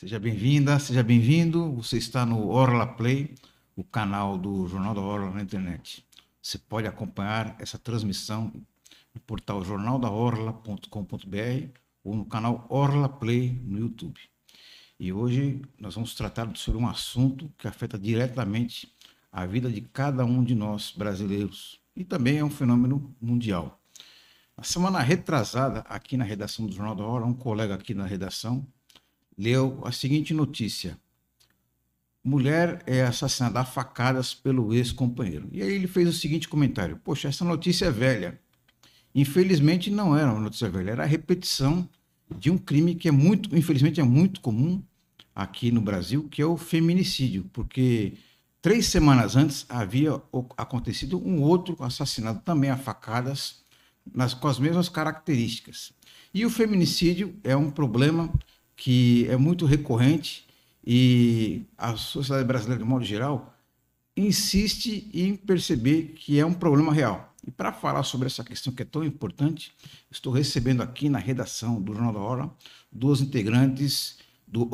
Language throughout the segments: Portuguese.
Seja bem-vinda, seja bem-vindo. Você está no Orla Play, o canal do Jornal da Orla na internet. Você pode acompanhar essa transmissão no portal jornaldaorla.com.br ou no canal Orla Play no YouTube. E hoje nós vamos tratar sobre um assunto que afeta diretamente a vida de cada um de nós brasileiros e também é um fenômeno mundial. Na semana retrasada, aqui na redação do Jornal da Hora, um colega aqui na redação leu a seguinte notícia: Mulher é assassinada a facadas pelo ex-companheiro. E aí ele fez o seguinte comentário: Poxa, essa notícia é velha. Infelizmente não era uma notícia velha, era a repetição de um crime que é muito, infelizmente é muito comum aqui no Brasil, que é o feminicídio, porque três semanas antes havia acontecido um outro assassinato também a facadas, nas, com as mesmas características. E o feminicídio é um problema que é muito recorrente e a sociedade brasileira, de modo geral, insiste em perceber que é um problema real. E para falar sobre essa questão que é tão importante, estou recebendo aqui na redação do Jornal da Hora duas integrantes do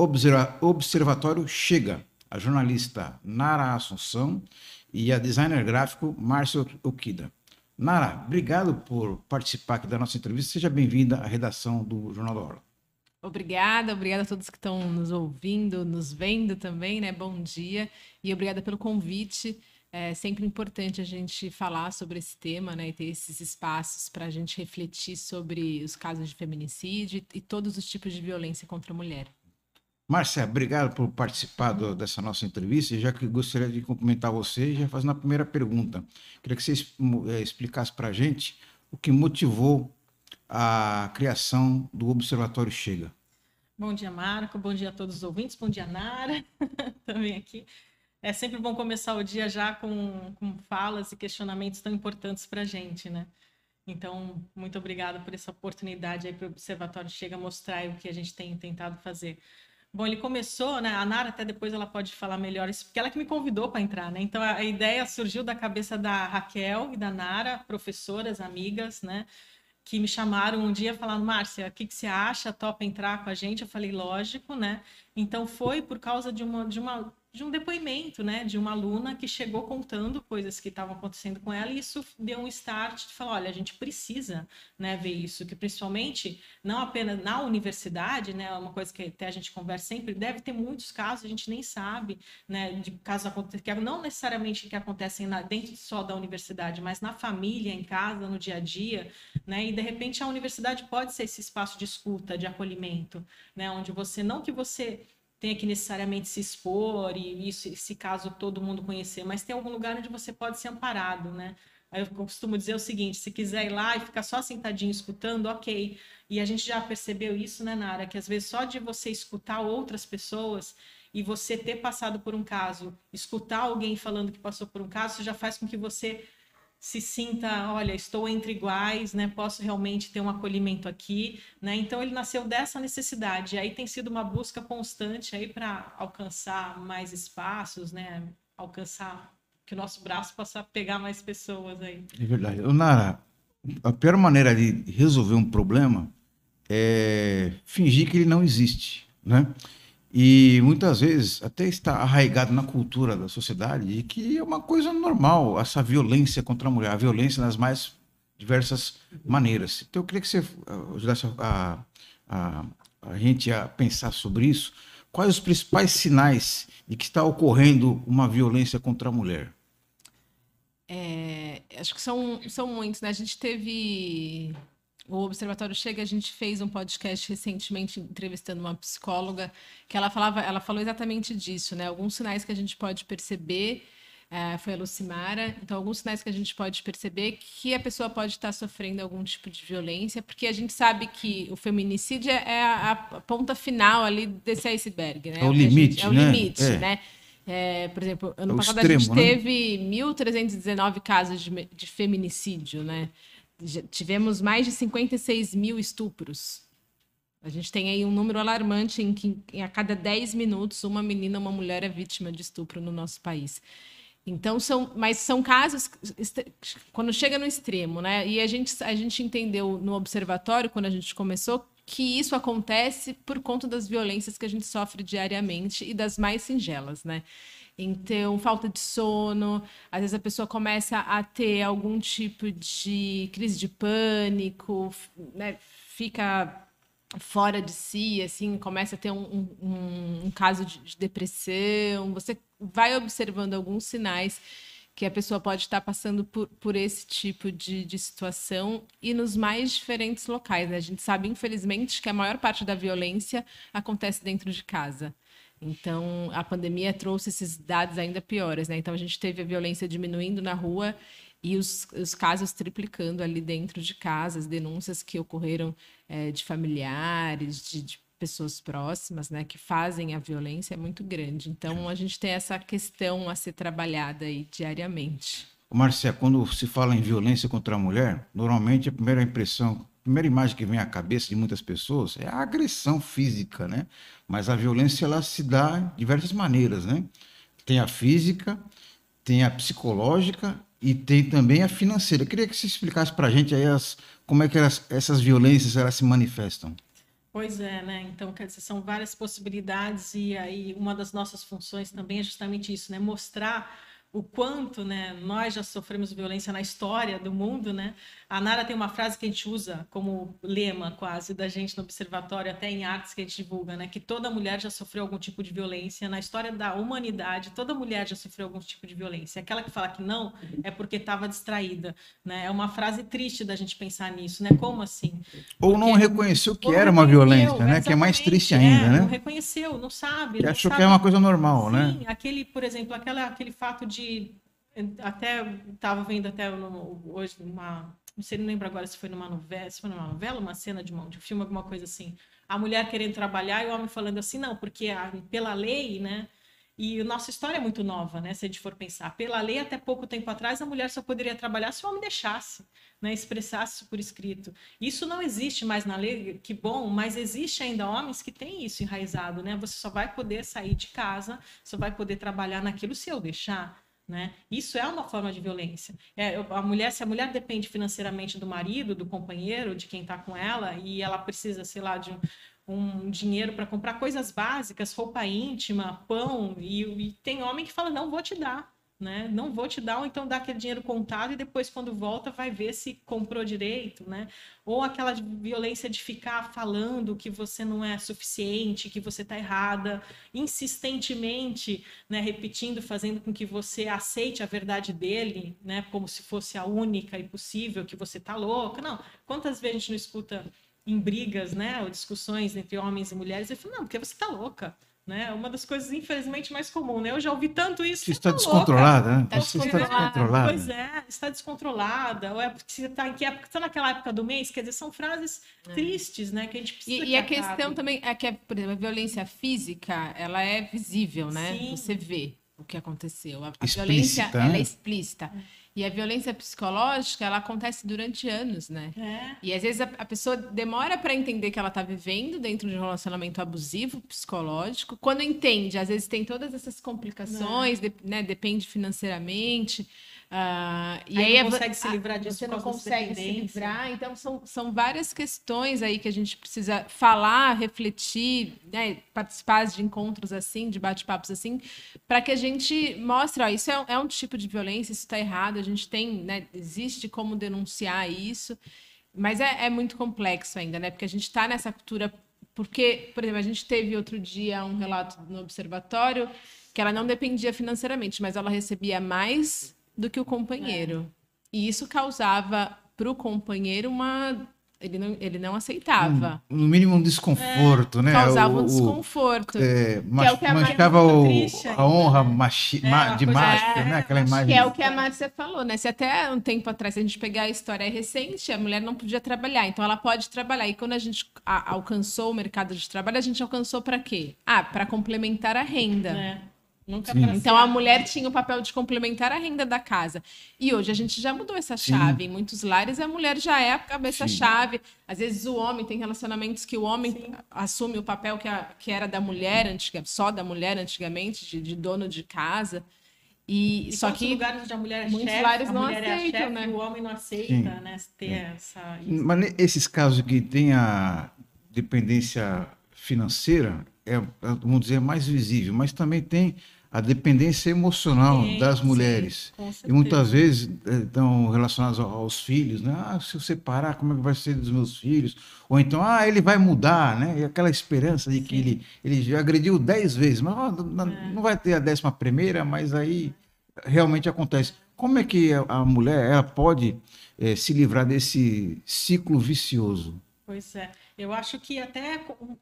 Observatório Chega, a jornalista Nara Assunção e a designer gráfico Márcio Okida. Nara, obrigado por participar aqui da nossa entrevista. Seja bem-vinda à redação do Jornal da Hora. Obrigada, obrigada a todos que estão nos ouvindo, nos vendo também, né? Bom dia e obrigada pelo convite. É sempre importante a gente falar sobre esse tema, né, e ter esses espaços para a gente refletir sobre os casos de feminicídio e todos os tipos de violência contra a mulher. Márcia, obrigado por participar do, dessa nossa entrevista. Já que gostaria de cumprimentar você, já fazendo a primeira pergunta. Queria que você é, explicasse para a gente o que motivou a criação do Observatório Chega. Bom dia, Marco. Bom dia a todos os ouvintes. Bom dia, Nara, também aqui. É sempre bom começar o dia já com, com falas e questionamentos tão importantes para a gente, né? Então, muito obrigada por essa oportunidade aí para o Observatório Chega mostrar o que a gente tem tentado fazer. Bom, ele começou, né? A Nara até depois ela pode falar melhor isso, porque ela que me convidou para entrar, né? Então a, ideia surgiu da cabeça da Raquel e da Nara, professoras, amigas, né? Que me chamaram um dia falando, Márcia, o que, que você acha? Topa entrar com a gente? Eu falei, lógico, né? Então foi por causa de uma, de uma de um depoimento, né, de uma aluna que chegou contando coisas que estavam acontecendo com ela e isso deu um start de falar, olha, a gente precisa, né, ver isso, que principalmente não apenas na universidade, né, é uma coisa que até a gente conversa sempre, deve ter muitos casos, a gente nem sabe, né, de casos que não necessariamente que acontecem na, dentro só da universidade, mas na família, em casa, no dia a dia, né, e de repente a universidade pode ser esse espaço de escuta, de acolhimento, né, onde você não que você tenha que necessariamente se expor e isso, esse caso todo mundo conhecer, mas tem algum lugar onde você pode ser amparado, né? Eu costumo dizer o seguinte: se quiser ir lá e ficar só sentadinho escutando, ok. E a gente já percebeu isso, né, Nara? Que às vezes só de você escutar outras pessoas e você ter passado por um caso, escutar alguém falando que passou por um caso, já faz com que você se sinta, olha, estou entre iguais, né? Posso realmente ter um acolhimento aqui, né? Então ele nasceu dessa necessidade. Aí tem sido uma busca constante aí para alcançar mais espaços, né? Alcançar que o nosso braço possa pegar mais pessoas aí. É verdade. Nara, a pior maneira de resolver um problema é fingir que ele não existe, né? E muitas vezes até está arraigado na cultura da sociedade de que é uma coisa normal essa violência contra a mulher, a violência nas mais diversas maneiras. Então eu queria que você ah, ajudasse a, a, a gente a pensar sobre isso. Quais os principais sinais de que está ocorrendo uma violência contra a mulher? É, acho que são, são muitos, né? A gente teve o Observatório Chega, a gente fez um podcast recentemente entrevistando uma psicóloga que ela falava, ela falou exatamente disso, né? Alguns sinais que a gente pode perceber, é, foi a Lucimara, então alguns sinais que a gente pode perceber que a pessoa pode estar sofrendo algum tipo de violência, porque a gente sabe que o feminicídio é a, a ponta final ali desse iceberg, né? É o limite, gente, é o né? limite, é. né? É, por exemplo, ano é passado extremo, a gente né? teve 1.319 casos de, de feminicídio, né? Tivemos mais de 56 mil estupros. A gente tem aí um número alarmante em que em a cada 10 minutos uma menina, uma mulher é vítima de estupro no nosso país. Então são, mas são casos quando chega no extremo, né? E a gente a gente entendeu no observatório quando a gente começou que isso acontece por conta das violências que a gente sofre diariamente e das mais singelas, né? Então, falta de sono, às vezes a pessoa começa a ter algum tipo de crise de pânico, né? fica fora de si, assim, começa a ter um, um, um caso de, de depressão, você vai observando alguns sinais que a pessoa pode estar passando por, por esse tipo de, de situação e nos mais diferentes locais. Né? A gente sabe, infelizmente, que a maior parte da violência acontece dentro de casa. Então, a pandemia trouxe esses dados ainda piores, né? Então, a gente teve a violência diminuindo na rua e os, os casos triplicando ali dentro de casa, as denúncias que ocorreram é, de familiares, de, de, pessoas próximas, né, que fazem a violência é muito grande. Então, a gente tem essa questão a ser trabalhada aí diariamente. Marcia, quando se fala em violência contra a mulher, normalmente a primeira impressão primeira imagem que vem à cabeça de muitas pessoas é a agressão física, né? Mas a violência ela se dá de diversas maneiras, né? Tem a física, tem a psicológica e tem também a financeira. Eu queria que você explicasse para a gente aí as, como é que elas, essas violências elas se manifestam. Pois é, né? Então, quer dizer, são várias possibilidades e aí uma das nossas funções também é justamente isso, né? Mostrar o quanto né, nós já sofremos violência na história do mundo. Né? A Nara tem uma frase que a gente usa como lema quase da gente no observatório, até em artes que a gente divulga, né? que toda mulher já sofreu algum tipo de violência. Na história da humanidade, toda mulher já sofreu algum tipo de violência. Aquela que fala que não é porque estava distraída. Né? É uma frase triste da gente pensar nisso. Né? Como assim? Ou porque... não reconheceu que era uma violência, né? que é mais triste ainda. É, né? Não reconheceu, não sabe. Que achou sabe. que é uma coisa normal, Sim, né? aquele, por exemplo, aquela, aquele fato de até estava vendo até hoje uma não sei não lembro agora se foi numa novela se foi numa novela uma cena de, uma, de um filme alguma coisa assim a mulher querendo trabalhar e o homem falando assim não porque a, pela lei né e a nossa história é muito nova, né? Se a gente for pensar. Pela lei, até pouco tempo atrás, a mulher só poderia trabalhar se o homem deixasse, né? expressasse por escrito. Isso não existe mais na lei, que bom, mas existe ainda homens que têm isso enraizado, né? Você só vai poder sair de casa, só vai poder trabalhar naquilo se eu deixar. Né? Isso é uma forma de violência. É, a mulher, se a mulher depende financeiramente do marido, do companheiro, de quem está com ela, e ela precisa, sei lá, de um, um dinheiro para comprar coisas básicas, roupa íntima, pão, e, e tem homem que fala: não vou te dar né? Não vou te dar, ou então dá aquele dinheiro contado e depois, quando volta, vai ver se comprou direito, né? Ou aquela violência de ficar falando que você não é suficiente, que você está errada, insistentemente, né? Repetindo, fazendo com que você aceite a verdade dele, né? Como se fosse a única e possível, que você tá louca. Não. Quantas vezes a gente não escuta em brigas, né? Ou discussões entre homens e mulheres, eu falo, não, porque você tá louca né? Uma das coisas, infelizmente, mais comuns, né? Eu já ouvi tanto isso. Você está tá descontrolada, né? Tá você está descontrolada. Pois é, está descontrolada. Ou é porque você está em que época? Está naquela época do mês? Quer dizer, são frases é. tristes, né? Que a gente precisa. E, e a questão também é que, por exemplo, a violência física, ela é visível, né? Sim. Você vê o que aconteceu. A, a violência, ela é né? explícita. É. E a violência psicológica, ela acontece durante anos, né? É. E às vezes a, a pessoa demora para entender que ela está vivendo dentro de um relacionamento abusivo, psicológico. Quando entende, às vezes tem todas essas complicações, é. de, né? Depende financeiramente. Uh, e aí, aí não consegue se livrar disso. Você não consegue se livrar. Então, são, são várias questões aí que a gente precisa falar, refletir, né, participar de encontros assim, de bate-papos assim, para que a gente mostre, ó, isso é, é, um tipo de violência, isso está errado, a gente tem, né, existe como denunciar isso, mas é, é muito complexo ainda, né? Porque a gente está nessa cultura. Porque, por exemplo, a gente teve outro dia um relato no observatório que ela não dependia financeiramente, mas ela recebia mais do que o companheiro. É. E isso causava para o companheiro uma. Ele não, ele não aceitava. Um, no mínimo um desconforto, é, né? Causava o, um desconforto. É, mach, é o que a manchava o, a honra machi, é, ma, de macho, né? Aquela imagem. Que é o que a Márcia falou, né? Se até um tempo atrás, se a gente pegar a história recente, a mulher não podia trabalhar. Então ela pode trabalhar. E quando a gente a, alcançou o mercado de trabalho, a gente alcançou para quê? Ah, para complementar a renda. É. Nunca então a mulher tinha o papel de complementar a renda da casa. E hoje a gente já mudou essa chave. Sim. Em muitos lares a mulher já é a cabeça-chave. Às vezes o homem tem relacionamentos que o homem Sim. assume o papel que, a, que era da mulher, antiga, só da mulher antigamente, de, de dono de casa. E, e só que lugares onde a mulher é muitos chefe, lares a não mulher aceitam, é chefe, né? o homem não aceita, Sim. né? Ter essa. Mas esses casos que tem a dependência financeira é, é, vamos dizer, mais visível, mas também tem a dependência emocional sim, das mulheres. Sim, e muitas vezes eh, estão relacionadas aos filhos, né? Ah, se eu separar, como é que vai ser dos meus filhos? Ou então, ah, ele vai mudar, né? E aquela esperança de que ele, ele já agrediu dez vezes, mas não, é. não vai ter a décima primeira, mas aí realmente acontece. Como é que a mulher ela pode é, se livrar desse ciclo vicioso? Pois é. Eu acho que até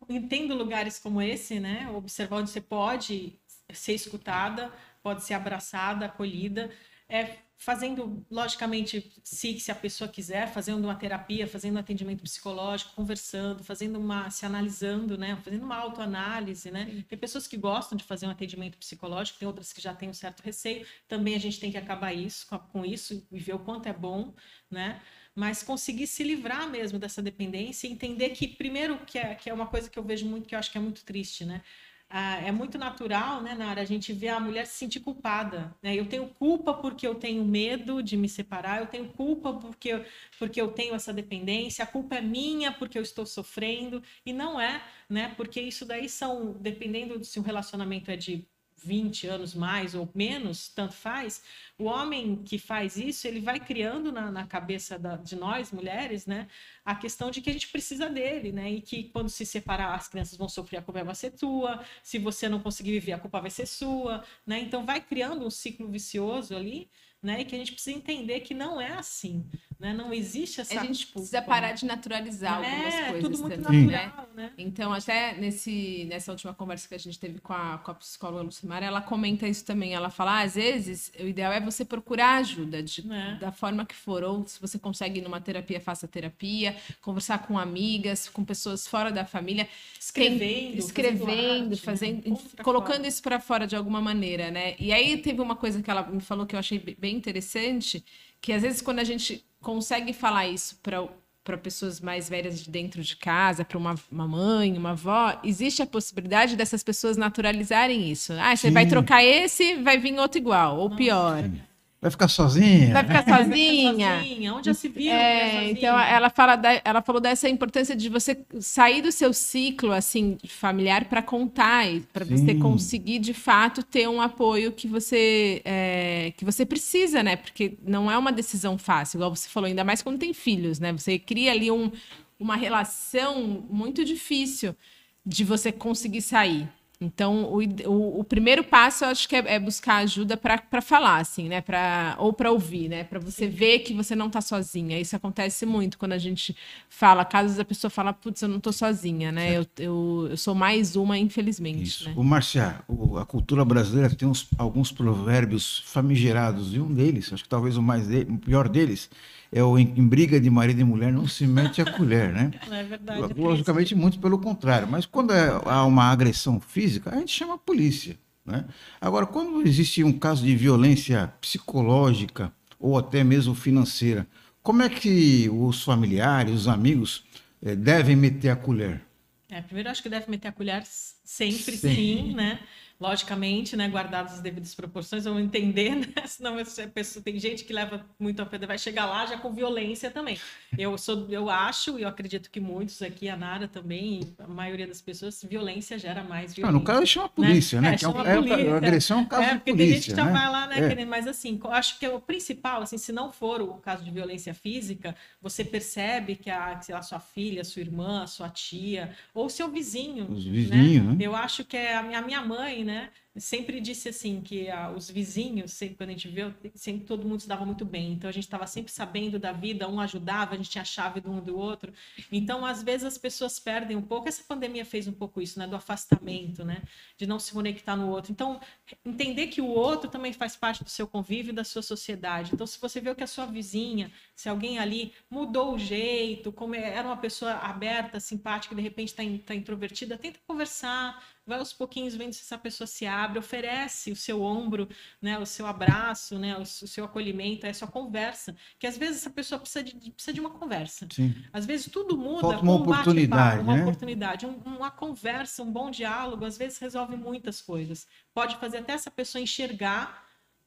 entendo lugares como esse, né? Observar onde você pode ser escutada, pode ser abraçada, acolhida, é fazendo, logicamente, se, se a pessoa quiser, fazendo uma terapia, fazendo um atendimento psicológico, conversando, fazendo uma, se analisando, né, fazendo uma autoanálise, né. Tem pessoas que gostam de fazer um atendimento psicológico, tem outras que já têm um certo receio. Também a gente tem que acabar isso com, com isso e ver o quanto é bom, né mas conseguir se livrar mesmo dessa dependência e entender que, primeiro, que é, que é uma coisa que eu vejo muito, que eu acho que é muito triste, né? Ah, é muito natural, né, Nara, a gente ver a mulher se sentir culpada. Né? Eu tenho culpa porque eu tenho medo de me separar, eu tenho culpa porque, porque eu tenho essa dependência, a culpa é minha porque eu estou sofrendo, e não é, né? Porque isso daí são, dependendo se o relacionamento é de 20 anos mais ou menos, tanto faz, o homem que faz isso, ele vai criando na, na cabeça da, de nós, mulheres, né, a questão de que a gente precisa dele, né, e que quando se separar, as crianças vão sofrer, a culpa vai ser tua, se você não conseguir viver, a culpa vai ser sua, né, então vai criando um ciclo vicioso ali, né? E que a gente precisa entender que não é assim, né? Não existe essa... A gente precisa parar de naturalizar é, algumas coisas tudo muito também, natural, né? Então, até nesse, nessa última conversa que a gente teve com a, com a psicóloga Lucimar, ela comenta isso também. Ela fala, ah, às vezes, o ideal é você procurar ajuda, de, é. da forma que for, ou se você consegue ir numa terapia, faça terapia, conversar com amigas, com pessoas fora da família. Escrevendo. Tem, escrevendo, fazendo, arte, né? fazendo colocando fora. isso para fora de alguma maneira, né? E aí teve uma coisa que ela me falou que eu achei bem interessante, que às vezes quando a gente consegue falar isso para pessoas mais velhas de dentro de casa, para uma, uma, mãe, uma avó, existe a possibilidade dessas pessoas naturalizarem isso. Ah, você Sim. vai trocar esse, vai vir outro igual, ou pior. Vai ficar sozinha? Vai ficar sozinha. sozinha. Onde já se viu? É, então ela fala da, ela falou dessa importância de você sair do seu ciclo assim familiar para contar, para você conseguir de fato ter um apoio que você é, que você precisa, né? Porque não é uma decisão fácil, igual você falou, ainda mais quando tem filhos, né? Você cria ali um, uma relação muito difícil de você conseguir sair. Então, o, o, o, primeiro passo, eu acho que é, é buscar ajuda para falar, assim, né? Pra, ou para ouvir, né? Para você ver que você não está sozinha. Isso acontece muito quando a gente fala, caso a pessoa fala, putz, eu não estou sozinha, né? Eu, eu, eu, sou mais uma, infelizmente. Isso. Né? O Marcia, a cultura brasileira tem uns, alguns provérbios famigerados, e um deles, acho que talvez o mais de, o pior deles, é o em, em, briga de marido e mulher não se mete a colher, né? Não é verdade. Logicamente, muito pelo contrário. Mas quando é, há uma agressão física, a gente chama a polícia. Né? Agora, quando existe um caso de violência psicológica ou até mesmo financeira, como é que os familiares, os amigos eh, devem meter a colher? É, primeiro, acho que deve meter a colher sempre, sim, sim né? Logicamente, né, guardadas as devidas proporções, vamos entender, né? Senão essa pessoa, tem gente que leva muito a pedra, vai chegar lá já com violência também. Eu sou, eu acho, e eu acredito que muitos aqui, a Nara também, a maioria das pessoas, violência gera mais violência. Ah, no caso, chama a polícia, né? né? É, é, um, é, polícia. agressão é um caso é, porque polícia, tem gente que né? vai lá, né, é. mas assim, acho que é o principal, assim, se não for o caso de violência física, você percebe que a, sei lá, sua filha, sua irmã, sua tia, ou seu vizinho, Os vizinhos, né? né? Eu acho que é a minha, a minha mãe, né? Sempre disse assim que ah, os vizinhos, sempre quando a gente viu, sempre todo mundo se dava muito bem. Então a gente estava sempre sabendo da vida, um ajudava, a gente tinha a chave do um do outro. Então às vezes as pessoas perdem um pouco. Essa pandemia fez um pouco isso, né? Do afastamento, né? De não se conectar no outro. Então entender que o outro também faz parte do seu convívio, da sua sociedade. Então se você vê que a sua vizinha, se alguém ali mudou o jeito, como é, era uma pessoa aberta, simpática, de repente está tá introvertida, tenta conversar vai aos pouquinhos vendo se essa pessoa se abre, oferece o seu ombro, né, o seu abraço, né, o, o seu acolhimento, a sua conversa, que às vezes essa pessoa precisa de, precisa de uma conversa. Sim. Às vezes tudo muda Falta uma oportunidade, uma né? oportunidade, um, uma conversa, um bom diálogo, às vezes resolve muitas coisas. Pode fazer até essa pessoa enxergar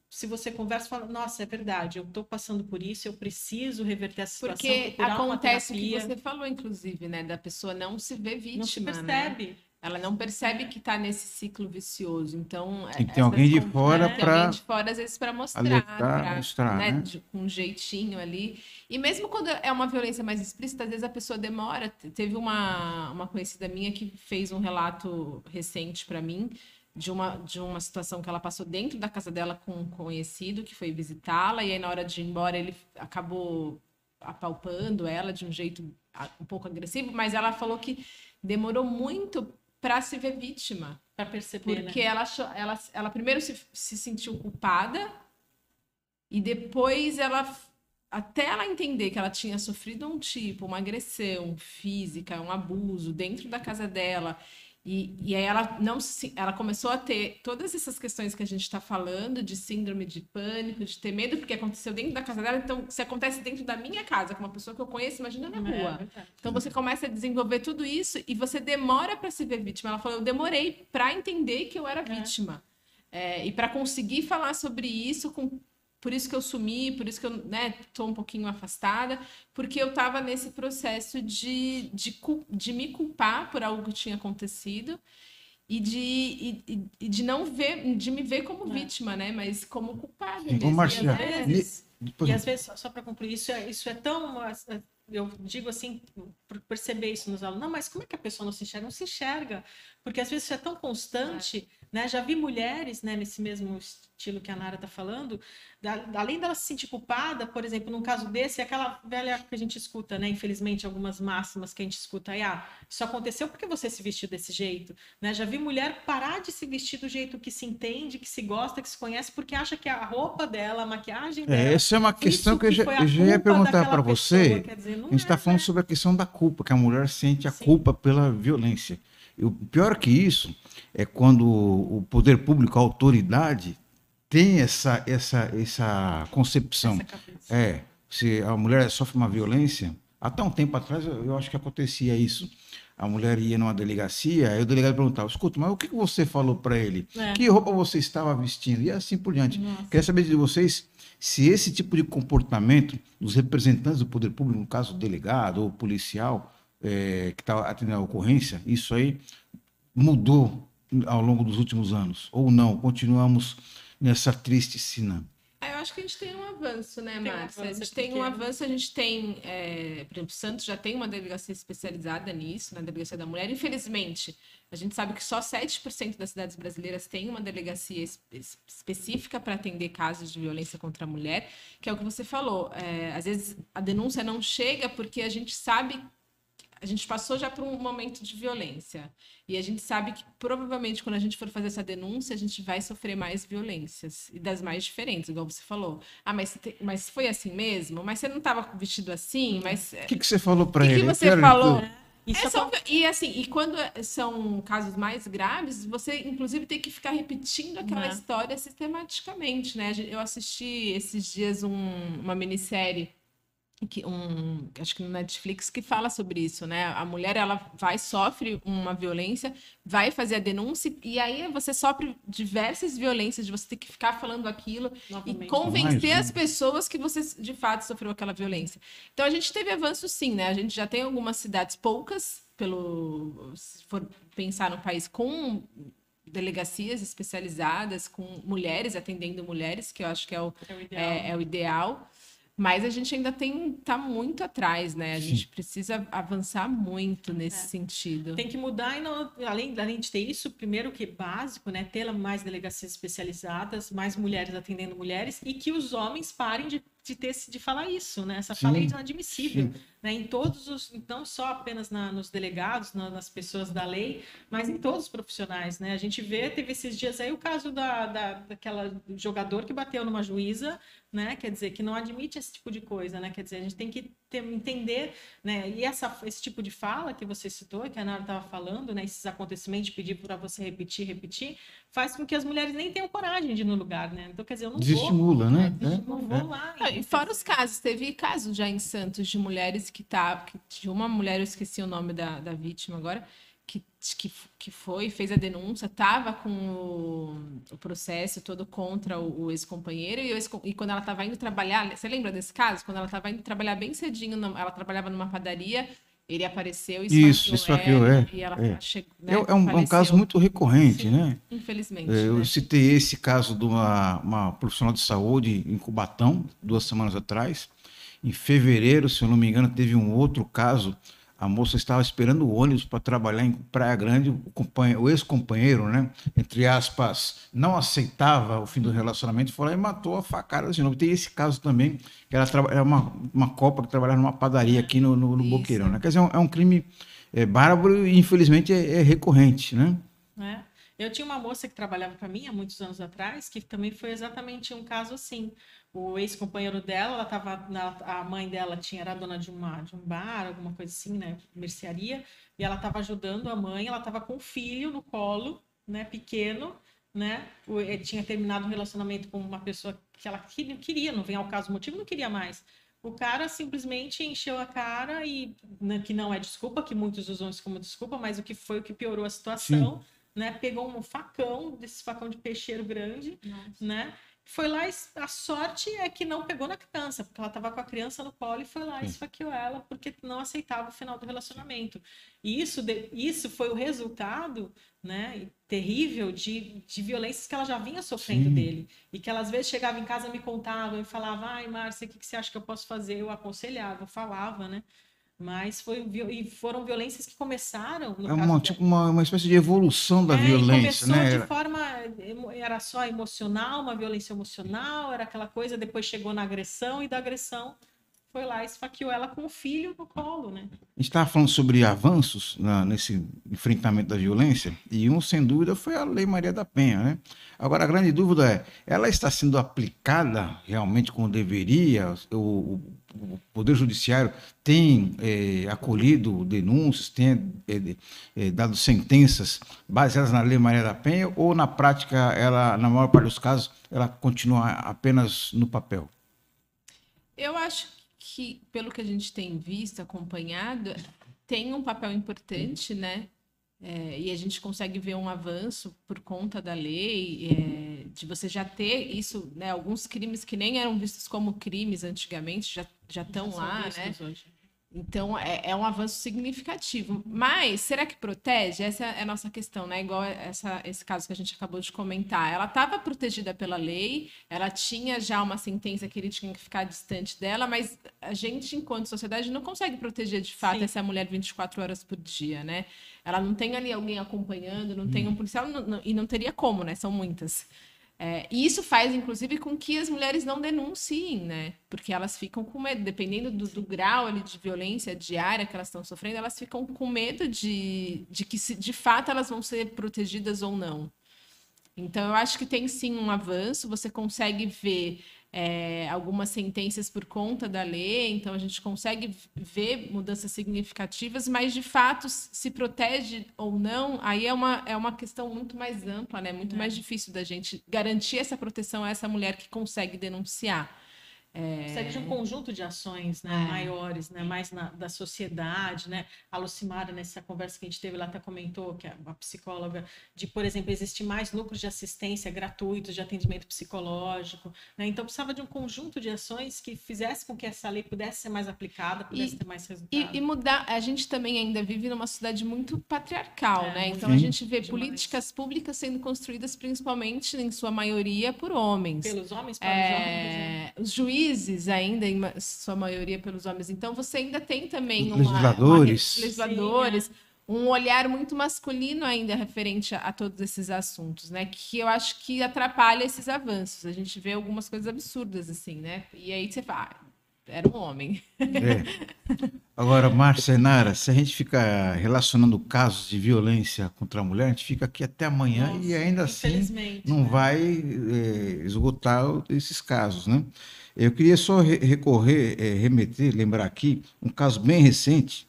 se você conversa, fala, nossa, é verdade, eu estou passando por isso, eu preciso reverter essa situação. Porque acontece o que você falou, inclusive, né? Da pessoa não se ver vítima. Não se né? percebe. Né? Ela não percebe que está nesse ciclo vicioso. Então, tem que ter alguém de fora para. alguém de fora, às vezes, para mostrar. Pra, mostrar né? né? De, com um jeitinho ali. E mesmo quando é uma violência mais explícita, às vezes a pessoa demora. Teve uma, uma conhecida minha que fez um relato recente para mim de uma, de uma situação que ela passou dentro da casa dela com um conhecido que foi visitá-la, e aí na hora de ir embora ele acabou apalpando ela de um jeito um pouco agressivo, mas ela falou que demorou muito para se ver vítima. Para perceber. Porque né? ela, ela, ela primeiro se, se sentiu culpada e depois ela. Até ela entender que ela tinha sofrido um tipo, uma agressão física, um abuso dentro da casa dela e, e aí ela não se, ela começou a ter todas essas questões que a gente está falando, de síndrome de pânico, de ter medo, porque aconteceu dentro da casa dela. Então, se acontece dentro da minha casa, com uma pessoa que eu conheço, imagina na é rua. É então, você começa a desenvolver tudo isso e você demora para se ver vítima. Ela falou, eu demorei para entender que eu era é. vítima. É. e para conseguir falar sobre isso com por isso que eu sumi, por isso que eu né, tô um pouquinho afastada, porque eu estava nesse processo de, de, de me culpar por algo que tinha acontecido e de, e, e de não ver, de me ver como é. vítima, né? Mas como culpada. Mesmo. Marcia, e, às vezes, e, e às vezes só, só para concluir, isso é, isso é tão eu digo assim, perceber isso nos alunos, não, mas como é que a pessoa não se enxerga? Não se enxerga, porque às vezes isso é tão constante, é. né? Já vi mulheres, né, nesse mesmo estilo que a Nara está falando, da, além dela se sentir culpada, por exemplo, num caso desse, é aquela velha que a gente escuta, né? Infelizmente, algumas máximas que a gente escuta aí, ah, isso aconteceu porque você se vestiu desse jeito, né? Já vi mulher parar de se vestir do jeito que se entende, que se gosta, que se conhece, porque acha que a roupa dela, a maquiagem é, dela... É, essa é uma questão que, eu já, já ia perguntar para você. Dizer, a gente está é, falando né? sobre a questão da culpa, que a mulher sente a Sim. culpa pela violência. E o pior que isso é quando o poder público, a autoridade, tem essa, essa, essa concepção. Essa é, se a mulher sofre uma violência, até um tempo atrás eu, eu acho que acontecia isso. A mulher ia numa delegacia, aí o delegado perguntava: escuta, mas o que você falou para ele? É. Que roupa você estava vestindo? E assim por diante. Nossa. Queria saber de vocês se esse tipo de comportamento dos representantes do poder público, no caso o delegado ou policial é, que está atendendo a ocorrência, isso aí mudou ao longo dos últimos anos? Ou não? Continuamos nessa triste sina? Eu acho que a gente tem um avanço, né, Márcia? Um a gente tem um avanço, a gente tem, é, por exemplo, Santos já tem uma delegacia especializada nisso, na delegacia da mulher. Infelizmente, a gente sabe que só 7% das cidades brasileiras têm uma delegacia específica para atender casos de violência contra a mulher, que é o que você falou. É, às vezes a denúncia não chega porque a gente sabe a gente passou já por um momento de violência. E a gente sabe que provavelmente quando a gente for fazer essa denúncia, a gente vai sofrer mais violências. E das mais diferentes, igual você falou. Ah, mas, te... mas foi assim mesmo? Mas você não estava vestido assim? Mas. O que, que você falou para ele? O que, você falou? É só... E assim, e quando são casos mais graves, você inclusive tem que ficar repetindo aquela história sistematicamente, né? Eu assisti esses dias um, uma minissérie que um, acho que no Netflix que fala sobre isso, né? A mulher ela vai sofre uma violência, vai fazer a denúncia e aí você sofre diversas violências de você ter que ficar falando aquilo Novamente. e convencer as pessoas que você de fato sofreu aquela violência. Então a gente teve avanço sim, né? A gente já tem algumas cidades poucas pelo se for pensar no país com delegacias especializadas com mulheres atendendo mulheres, que eu acho que é o, é o ideal. É, é o ideal. Mas a gente ainda tem tá muito atrás, né? A gente precisa avançar muito nesse é. sentido. Tem que mudar e não, além, além de ter isso, primeiro que básico, né? Ter mais delegacias especializadas, mais mulheres atendendo mulheres e que os homens parem de de ter de falar isso, né? Essa Sim. fala é inadmissível, Sim. né? Em todos os, não só apenas na, nos delegados, na, nas pessoas da lei, mas em todos os profissionais, né? A gente vê, teve esses dias aí o caso da, da daquela jogador que bateu numa juíza, né? Quer dizer que não admite esse tipo de coisa, né? Quer dizer a gente tem que ter, entender, né? E essa, esse tipo de fala que você citou, que a Nara estava falando, né? Esses acontecimentos, pedir para você repetir, repetir, faz com que as mulheres nem tenham coragem de ir no lugar, né? Então, quer dizer, eu não Desestimula, vou, né? né? Não vou é. lá. E fora os casos, teve casos já em Santos de mulheres que tá, de uma mulher, eu esqueci o nome da, da vítima agora, que, que, que foi, fez a denúncia, estava com o, o, processo todo contra o, o ex-companheiro, e, ex e, quando ela estava indo trabalhar, você lembra desse caso? Quando ela estava indo trabalhar bem cedinho, ela trabalhava numa padaria, ele apareceu e Isso, esfaqueou, ela, é. E ela é. Chegou, né, é, é, um, é, um, caso muito recorrente, Sim, né? Infelizmente. É, eu né? citei esse caso de uma, uma profissional de saúde em Cubatão, duas semanas atrás. Em fevereiro, se eu não me engano, teve um outro caso a moça estava esperando o ônibus para trabalhar em Praia Grande, o, o ex-companheiro, né, entre aspas, não aceitava o fim do relacionamento, foi lá e matou a facada de novo. Tem esse caso também, que ela era uma, uma copa que trabalhava numa padaria aqui no, no, no Boqueirão. Né? Quer dizer, é um, é um crime é, bárbaro e infelizmente é, é recorrente, né? É. Eu tinha uma moça que trabalhava para mim há muitos anos atrás, que também foi exatamente um caso assim o ex-companheiro dela, ela tava na, a mãe dela tinha era dona de uma de um bar, alguma coisa assim, né, mercearia, e ela estava ajudando a mãe, ela estava com o filho no colo, né, pequeno, né, ele tinha terminado um relacionamento com uma pessoa que ela queria, não vem ao caso o motivo, não queria mais. O cara simplesmente encheu a cara e né, que não é desculpa, que muitos usam isso como desculpa, mas o que foi o que piorou a situação, Sim. Né? Pegou um facão, desse facão de peixeiro grande, Nossa. né? foi lá, a sorte é que não pegou na criança, porque ela estava com a criança no colo e foi lá e esfaqueou ela, porque não aceitava o final do relacionamento. E isso, isso foi o resultado né, terrível de, de violências que ela já vinha sofrendo Sim. dele. E que ela às vezes chegava em casa, me contava e falava, ai, Márcia, o que, que você acha que eu posso fazer? Eu aconselhava, eu falava, né? Mas foi, e foram violências que começaram. é uma, tipo uma, uma espécie de evolução da é, violência, começou né? de forma. Era só emocional, uma violência emocional, era aquela coisa, depois chegou na agressão, e da agressão foi lá e esfaqueou ela com o filho no colo, né? A gente estava falando sobre avanços na, nesse enfrentamento da violência, e um, sem dúvida, foi a Lei Maria da Penha, né? Agora, a grande dúvida é, ela está sendo aplicada realmente como deveria? O, o Poder Judiciário tem é, acolhido denúncias, tem é, é, dado sentenças baseadas na Lei Maria da Penha, ou na prática, ela, na maior parte dos casos, ela continua apenas no papel? Eu acho que, pelo que a gente tem visto, acompanhado, tem um papel importante, né? É, e a gente consegue ver um avanço por conta da lei, é, de você já ter isso, né? Alguns crimes que nem eram vistos como crimes antigamente já já estão lá, né? Hoje. Então, é, é, um avanço significativo. Mas, será que protege? Essa é a nossa questão, né? Igual essa, esse caso que a gente acabou de comentar. Ela estava protegida pela lei, ela tinha já uma sentença que ele tinha que ficar distante dela, mas a gente, enquanto sociedade, não consegue proteger de fato Sim. essa mulher 24 horas por dia, né? Ela não tem ali alguém acompanhando, não hum. tem um policial, não, não, e não teria como, né? São muitas. É, e isso faz, inclusive, com que as mulheres não denunciem, né? Porque elas ficam com medo, dependendo do, do grau ali, de violência diária que elas estão sofrendo, elas ficam com medo de, de que, se, de fato, elas vão ser protegidas ou não. Então, eu acho que tem sim um avanço, você consegue ver é, algumas sentenças por conta da lei, então a gente consegue ver mudanças significativas, mas de fato se protege ou não, aí é uma, é uma questão muito mais ampla, né? Muito é. mais difícil da gente garantir essa proteção a essa mulher que consegue denunciar. É... Precisa de um conjunto de ações né, é. maiores, né, mais na, da sociedade. Né? A Lucimara, nessa conversa que a gente teve, ela até comentou, que é uma psicóloga, de, por exemplo, existir mais núcleos de assistência gratuitos de atendimento psicológico. Né? Então, precisava de um conjunto de ações que fizesse com que essa lei pudesse ser mais aplicada, pudesse e, ter mais resultado. E, e, mudar. A gente também ainda vive numa sociedade muito patriarcal, é, né? Então, sim. a gente vê demais. políticas públicas sendo construídas principalmente, em sua maioria, por homens. Pelos homens, para os é, homens. Os juízes juízes ainda, em sua maioria pelos homens. Então você ainda tem também uma, legisladores, uma, legisladores Sim, é. um olhar muito masculino ainda referente a, a, todos esses assuntos, né? Que eu acho que atrapalha esses avanços. A gente vê algumas coisas absurdas assim, né? E aí você fala, ah, era um homem. É. Agora, Márcia Nara, se a gente fica relacionando casos de violência contra a mulher, a gente fica aqui até amanhã Nossa, e ainda assim não né? vai é, esgotar esses casos, né? Eu queria só recorrer, é, remeter, lembrar aqui um caso bem recente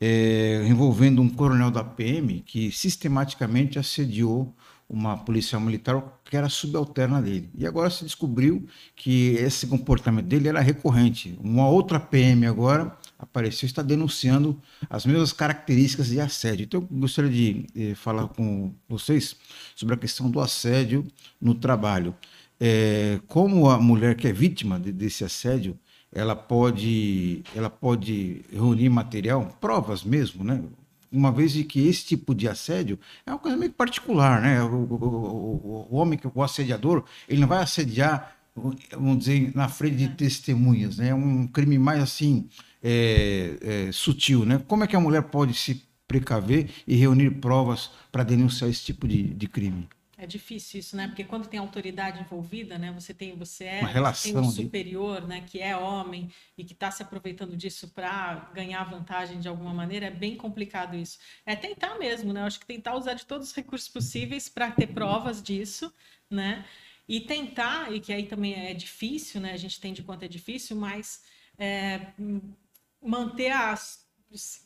é, envolvendo um coronel da PM que sistematicamente assediou uma policial militar que era subalterna dele. E agora se descobriu que esse comportamento dele era recorrente. Uma outra PM agora apareceu está denunciando as mesmas características de assédio. Então, eu gostaria de eh, falar com vocês sobre a questão do assédio no trabalho. É, como a mulher que é vítima de, desse assédio, ela pode, ela pode reunir material, provas mesmo, né? Uma vez que esse tipo de assédio é uma coisa meio particular, né? O, o, o, o homem, o assediador, ele não vai assediar, vamos dizer, na frente de testemunhas, né? É um crime mais assim, é, é, sutil, né? Como é que a mulher pode se precaver e reunir provas para denunciar esse tipo de, de crime? É difícil isso, né? Porque quando tem autoridade envolvida, né? Você tem, você é, tem um de- superior, né? Que é homem e que está se aproveitando disso para ganhar vantagem de alguma maneira. É bem complicado isso. É tentar mesmo, né? Eu acho que tentar usar de todos os recursos possíveis para ter provas disso, né? E tentar, e que aí também é difícil, né? A gente entende quanto é difícil, mas é, manter as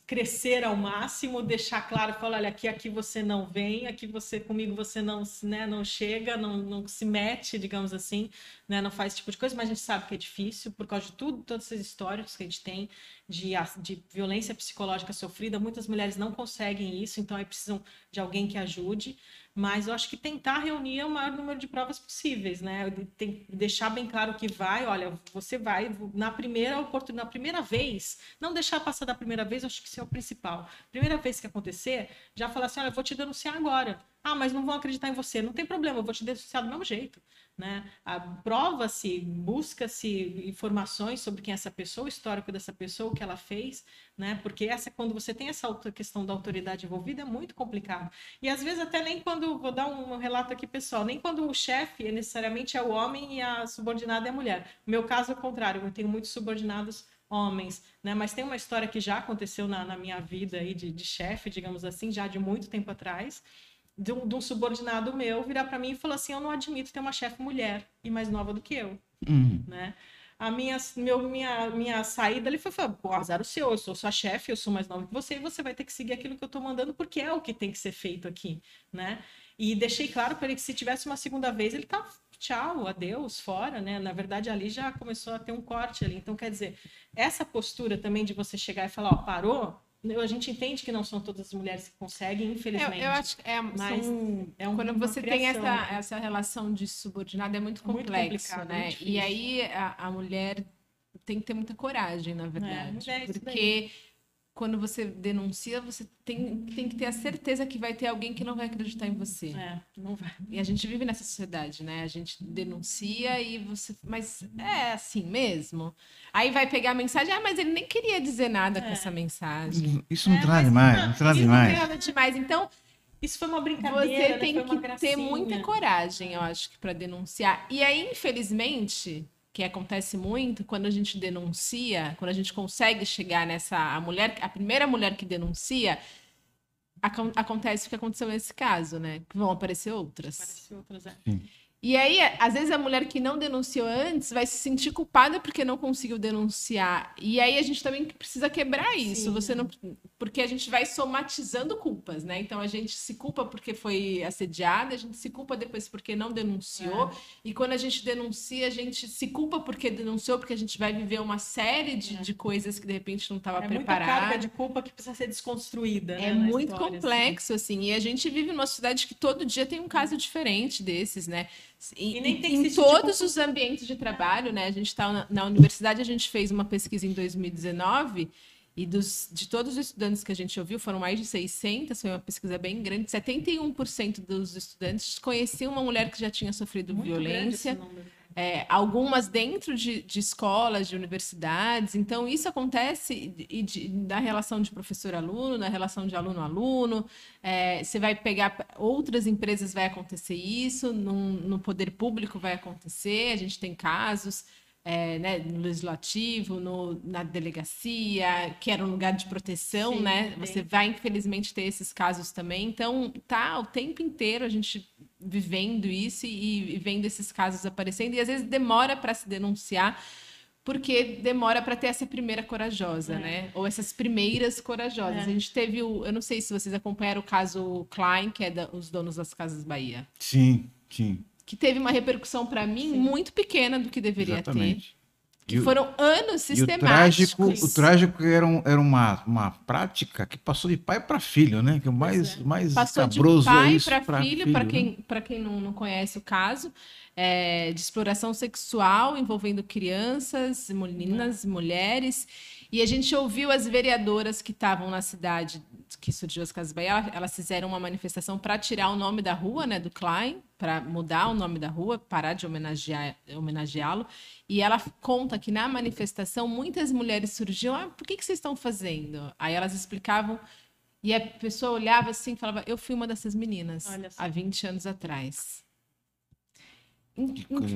crescer ao máximo, deixar claro, falar, olha, aqui aqui você não vem, aqui você comigo você não, né, não chega, não, não se mete, digamos assim, né, não faz esse tipo de coisa, mas a gente sabe que é difícil por causa de tudo, todas essas histórias que a gente tem de, de violência psicológica sofrida, muitas mulheres não conseguem isso, então aí precisam de alguém que ajude, mas eu acho que tentar reunir o maior número de provas possíveis, né? Tem, deixar bem claro que vai, olha, você vai na primeira oportunidade, na primeira vez, não deixar passar da primeira vez, acho que isso é o principal. Primeira vez que acontecer, já falar assim, olha, eu vou te denunciar agora. Ah, mas não vão acreditar em você. Não tem problema, eu vou te denunciar do mesmo jeito. Né? A- Prova-se, busca-se informações sobre quem é essa pessoa, o histórico dessa pessoa, o que ela fez, né? Porque essa, quando você tem essa questão da autoridade envolvida, é muito complicado. E às vezes até nem quando, vou dar um relato aqui pessoal, nem quando o chefe é necessariamente é o homem e a subordinada é a mulher. No meu caso é o contrário, eu tenho muitos subordinados homens, né? Mas tem uma história que já aconteceu na, na minha vida aí de, de chefe, digamos assim, já de muito tempo atrás, de um, de um subordinado meu virar para mim e falar assim: Eu não admito ter uma chefe mulher e mais nova do que eu, Hum, né? A minha, meu, minha, minha saída ali foi pô, azar o seu, eu sou sua chefe, eu sou mais nova que você e você vai ter que seguir aquilo que eu tô mandando porque é o que tem que ser feito aqui, né? E deixei claro para ele que se tivesse uma segunda vez, ele tá tchau, adeus, fora, né? Na verdade, ali já começou a ter um corte ali. Então, quer dizer, essa postura também de você chegar e falar, ó, parou, a gente entende que não são todas as mulheres que conseguem, Eu, infelizmente. eu acho que é, Mas são- é um- quando você tem criação, essa, né? essa relação de subordinado é muito Muito complexo, complicado, né? muito E difícil. aí a, a mulher tem que ter muita coragem, na verdade. mas é isso porque quando você denuncia, você tem, tem que ter a certeza que vai ter alguém que não vai acreditar em você. É, não vai. E a gente vive nessa sociedade, né? A gente denuncia e você. Mas é assim mesmo? Aí vai pegar a mensagem, ah, mas ele nem queria dizer nada com É. essa mensagem. Isso não É, traz demais, não, não traz Isso não tem demais. Então, Isso foi uma brincadeira, você né? tem que ter muita coragem, eu acho, que para denunciar. E aí, infelizmente, que acontece muito quando a gente denuncia, quando a gente consegue chegar nessa a mulher, a primeira mulher que denuncia, acon- acontece o que aconteceu nesse caso, né? Que vão aparecer outras. Parece outras, é. E aí, às vezes, a mulher que não denunciou antes vai se sentir culpada porque não conseguiu denunciar. E aí a gente também precisa quebrar isso. Sim. Você não. Porque a gente vai somatizando culpas, né? Então a gente se culpa porque foi assediada, a gente se culpa depois porque não denunciou. E quando a gente denuncia, a gente se culpa porque denunciou, porque a gente vai viver uma série de, É. de coisas que de repente não estava É muita preparada. carga de culpa que precisa ser desconstruída. É né, na muito história, assim. complexo, assim. E a gente vive numa sociedade que todo dia tem um caso diferente desses, né? E, E nem tem em esse todos tipo- os ambientes de trabalho, né? A gente está na, na universidade, a gente fez uma pesquisa em 2019 e dos, de todos os estudantes que a gente ouviu, foram mais de 600, foi uma pesquisa bem grande, 71% dos estudantes conheciam uma mulher que já tinha sofrido Muito grande violência esse número. É, algumas dentro de, de escolas, de universidades. Então, isso acontece e de- na relação de professor-aluno, na relação de aluno-aluno. É, você vai pegar outras empresas, vai acontecer isso, num- no poder público vai acontecer. A gente tem casos. é, né, no legislativo, no- na delegacia, que era um lugar de proteção, Sim, né? Você vai, infelizmente, ter esses casos também. Então, tá o tempo inteiro a gente vivendo isso e, e vendo esses casos aparecendo. E às vezes demora para se denunciar, porque demora para ter essa primeira corajosa, É. né? Ou essas primeiras corajosas. É. A gente teve o. Eu não sei se vocês acompanharam o caso Klein, que é da- os donos das Casas Bahia. Sim, sim, Que teve uma repercussão para mim Sim. muito pequena do que deveria ter. Que foram anos E o sistemáticos. trágico, o trágico era, um- era uma, uma prática que passou de pai para filho, né? Que o mais, é. mais Passou de cabroso é pai para filho, para né? quem, pra quem não, não conhece o caso, é, de exploração sexual envolvendo crianças, meninas, mulheres. E a gente ouviu as vereadoras que estavam na cidade que surgiu as Casas Bahia, elas- fizeram uma manifestação para tirar o nome da rua, né, do Klein, para mudar o nome da rua, parar de homenageá-lo. E ela conta que na manifestação muitas mulheres surgiam, ah, por que, que vocês estão fazendo? Aí elas explicavam e a pessoa olhava assim e falava: Eu fui uma dessas meninas há 20 anos atrás.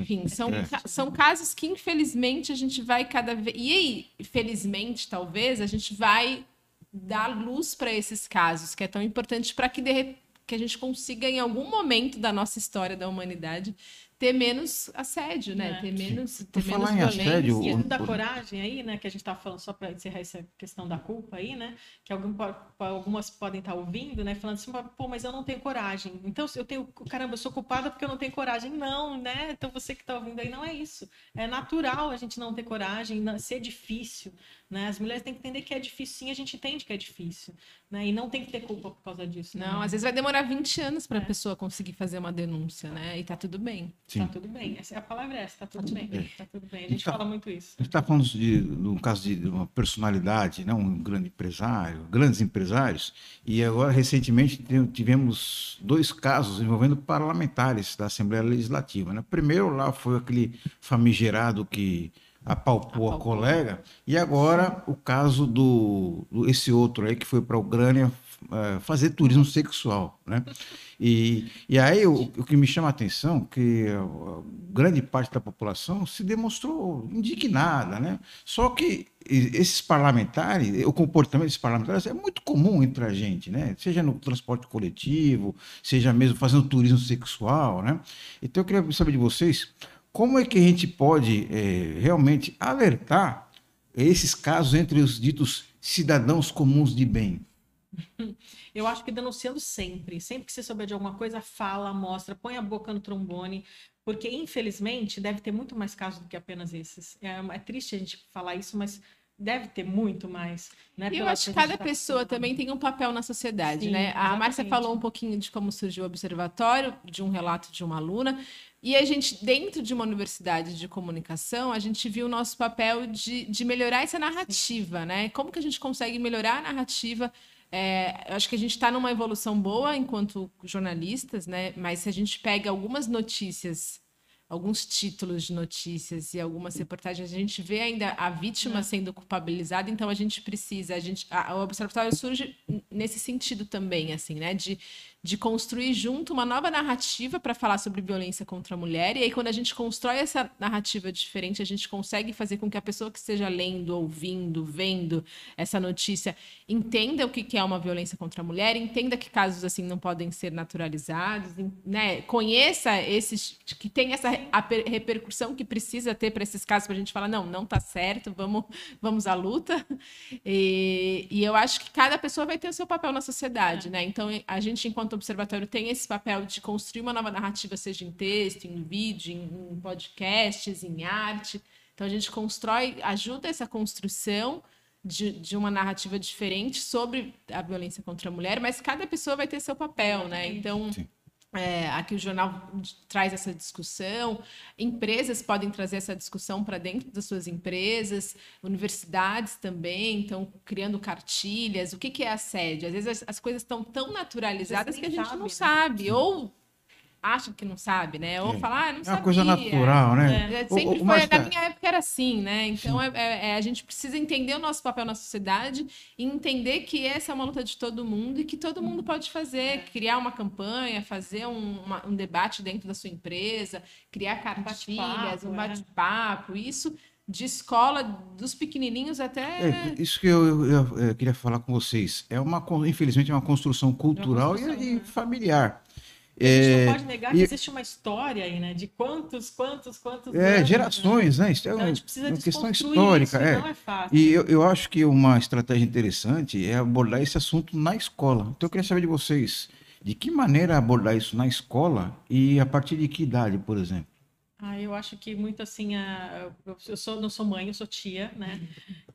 Enfim, são, ca- são casos que, infelizmente, a gente vai cada vez. E aí, felizmente, talvez, a gente vai dar luz para esses casos, que é tão importante para que, de que a gente consiga, em algum momento da nossa história da humanidade, ter menos assédio, né? É. Ter menos, ter falar menos em assédio, violência. E o- da coragem aí, né, que a gente está falando só para encerrar essa questão da culpa aí, né, que algum, algumas podem estar ouvindo, né, falando assim, pô, mas eu não tenho coragem. Então, eu tenho, caramba, eu sou culpada porque eu não tenho coragem. Não, né? Então você que está ouvindo aí, não é isso. É natural a gente não ter coragem, não- ser difícil, né? As mulheres têm que entender que é difícil, sim, a gente entende que é difícil, né? E não tem que ter culpa por causa disso. Não, né? às vezes vai demorar 20 anos para a É. pessoa conseguir fazer uma denúncia, né? E tá tudo bem. Sim. Tá tudo bem. Essa, a palavra é essa, tá tudo, bem. bem. Tá tudo bem. A gente Então- fala muito isso. A gente está falando de, de um caso de uma personalidade, né? um grande empresário, grandes empresários, e agora, recentemente, te- tivemos dois casos envolvendo parlamentares da Assembleia Legislativa. Né? Primeiro, lá foi aquele famigerado que apalpou, a colega, e agora o caso do, do esse outro aí que foi para a Ucrânia eh, fazer turismo sexual. Né? E, e aí o, o que me chama a atenção é que a, a grande parte da população se demonstrou indignada, né? Só que esses parlamentares, o comportamento desses parlamentares é muito comum entre a gente, né? Seja no transporte coletivo, seja mesmo fazendo turismo sexual, né? Então eu queria saber de vocês como é que a gente pode eh, realmente alertar esses casos entre os ditos cidadãos comuns de bem. Eu acho que denunciando sempre. Sempre que você souber de alguma coisa, fala, mostra, põe a boca no trombone. Porque, infelizmente, deve ter muito mais casos do que apenas esses. É, é triste a gente falar isso, mas deve ter muito mais. Né, E eu acho que cada pessoa também tem um papel na sociedade, Sim, né? A Márcia exatamente. falou um pouquinho de como surgiu o observatório, de um relato de uma aluna. E a gente, dentro de uma universidade de comunicação, a gente viu o nosso papel de, de melhorar essa narrativa, né? Como que a gente consegue melhorar a narrativa? É, eu acho que a gente está numa evolução boa enquanto jornalistas, né? Mas se a gente pega algumas notícias alguns títulos de notícias e algumas reportagens, a gente vê ainda a vítima sendo culpabilizada, então a gente precisa, a gente, a, o observatório surge nesse sentido também, assim, né, de, de construir junto uma nova narrativa para falar sobre violência contra a mulher, e aí quando a gente constrói essa narrativa diferente, a gente consegue fazer com que a pessoa que esteja lendo, ouvindo, vendo essa notícia entenda o que é uma violência contra a mulher, entenda que casos assim não podem ser naturalizados, né? Conheça esses que tem essa repercussão que precisa ter para esses casos para a gente falar não, não tá certo, vamos vamos à luta. E, e eu acho que cada pessoa vai ter o seu papel na sociedade, né? Então a gente enquanto observatório tem esse papel de construir uma nova narrativa, seja em texto, em vídeo, em, em podcasts, em arte. Então a gente constrói, ajuda essa construção de, de uma narrativa diferente sobre a violência contra a mulher, mas cada pessoa vai ter seu papel, né? Então, Sim. É, aqui o jornal traz essa discussão, empresas podem trazer essa discussão para dentro das suas empresas, universidades também estão criando cartilhas. O que, que é assédio? Às vezes as, as coisas estão tão naturalizadas que a gente nem não sabe, né? sabe, ou acha que não sabe, né? Ou É. fala, ah, não É sabia. uma coisa natural, né? É, O- Sempre o- foi, Marta, na minha época era assim, né? Então é, é- é- a gente precisa entender o nosso papel na sociedade e entender que essa é uma luta de todo mundo e que todo mundo pode fazer, criar uma campanha, fazer um, uma- um debate dentro da sua empresa, criar cartilhas, bate-papo, um é. bate-papo, isso de escola, dos pequenininhos até. É, isso que eu, eu- eu, queria falar com vocês. É uma, infelizmente, é uma construção cultural e- construção, e, né? familiar. A gente É, não pode negar e- que existe uma história aí, né? De quantos, quantos, quantos. É, anos, gerações, né? Isso é Então, uma, a gente precisa uma questão histórica. isso, e é. não é fácil. E eu, eu acho que uma estratégia interessante é abordar esse assunto na escola. Então eu queria saber de vocês, de que maneira abordar isso na escola e a partir de que idade, por exemplo? Ah, eu acho que muito assim, a, eu sou, não sou mãe, eu sou tia, né?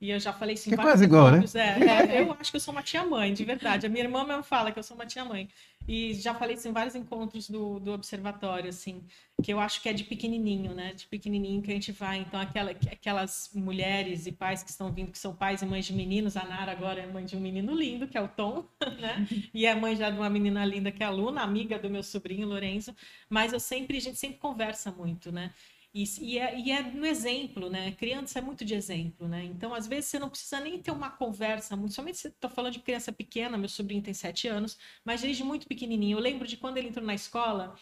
E eu já falei assim. Que é quase igual, né? É, é, eu acho que eu sou uma tia-mãe, de verdade. A minha irmã mesmo fala que eu sou uma tia-mãe. E já falei isso em vários encontros do, do observatório, assim, que eu acho que é de pequenininho, né? De pequenininho que a gente vai. Então, aquela, aquelas mulheres e pais que estão vindo, que são pais e mães de meninos, a Nara agora é mãe de um menino lindo, que é o Tom, né? E é mãe já de uma menina linda, que é a Luna, amiga do meu sobrinho, Lorenzo. Mas eu sempre, a gente sempre conversa muito, né? E, e, é, e, é, no exemplo, né? Criança é muito de exemplo, né? Então, às vezes, você não precisa nem ter uma conversa muito. Somente se estou falando de criança pequena, meu sobrinho tem sete anos, mas desde muito pequenininho. Eu lembro de quando ele entrou na escola,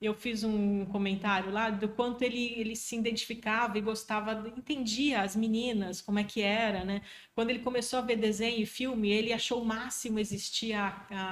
eu fiz um comentário lá do quanto ele, ele se identificava e gostava, entendia as meninas, como é que era, né? Quando ele começou a ver desenho e filme, ele achou o máximo existir a,